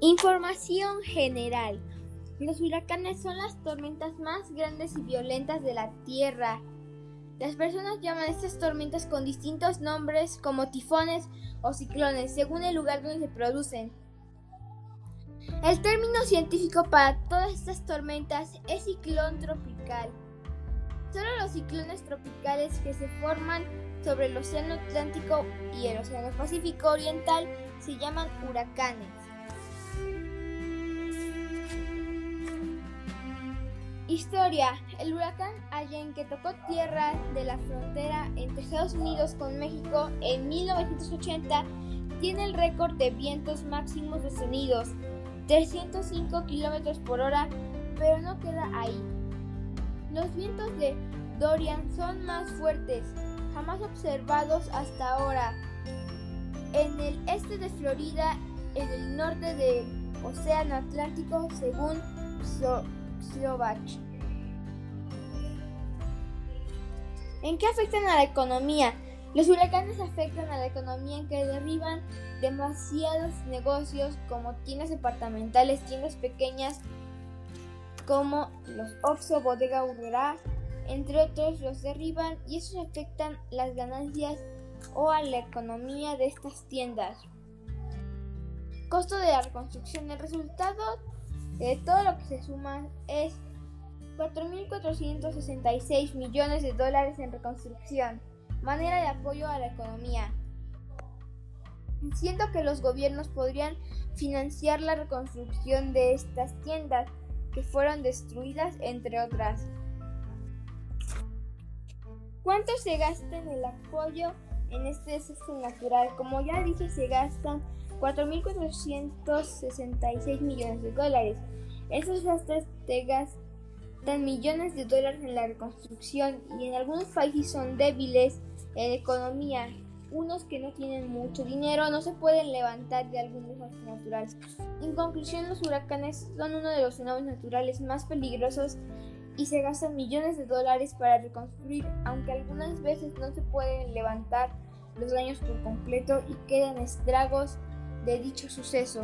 Información general. Los huracanes son las tormentas más grandes y violentas de la Tierra. Las personas llaman estas tormentas con distintos nombres como tifones o ciclones, según el lugar donde se producen. El término científico para todas estas tormentas es ciclón tropical. Solo los ciclones tropicales que se forman sobre el Océano Atlántico y el Océano Pacífico Oriental se llaman huracanes. Historia. El huracán Allen que tocó tierra de la frontera entre Estados Unidos con México en 1980 tiene el récord de vientos máximos sostenidos, 305 km por hora, pero no queda ahí. Los vientos de Dorian son más fuertes, jamás observados hasta ahora. En el este de Florida, en el norte del Océano Atlántico, según ¿En qué afectan a la economía? Los huracanes afectan a la economía en que derriban demasiados negocios como tiendas departamentales, tiendas pequeñas como los Oxxo, Bodega Urrera, entre otros los derriban y eso afectan las ganancias o a la economía de estas tiendas. Costo de la reconstrucción. El resultado de todo lo que se suma es 4.466 millones de dólares en reconstrucción, manera de apoyo a la economía. Siento que los gobiernos podrían financiar la reconstrucción de estas tiendas que fueron destruidas, entre otras. ¿Cuánto se gasta en el apoyo en este desastre natural? Como ya dije, se gastan 4.466 millones de dólares. Esos gastos te gastan millones de dólares en la reconstrucción y en algunos países son débiles en economía. Unos que no tienen mucho dinero no se pueden levantar de algún desastre natural. En conclusión, los huracanes son uno de los fenómenos naturales más peligrosos y se gastan millones de dólares para reconstruir, aunque algunas veces no se pueden levantar los daños por completo y quedan estragos de dicho suceso.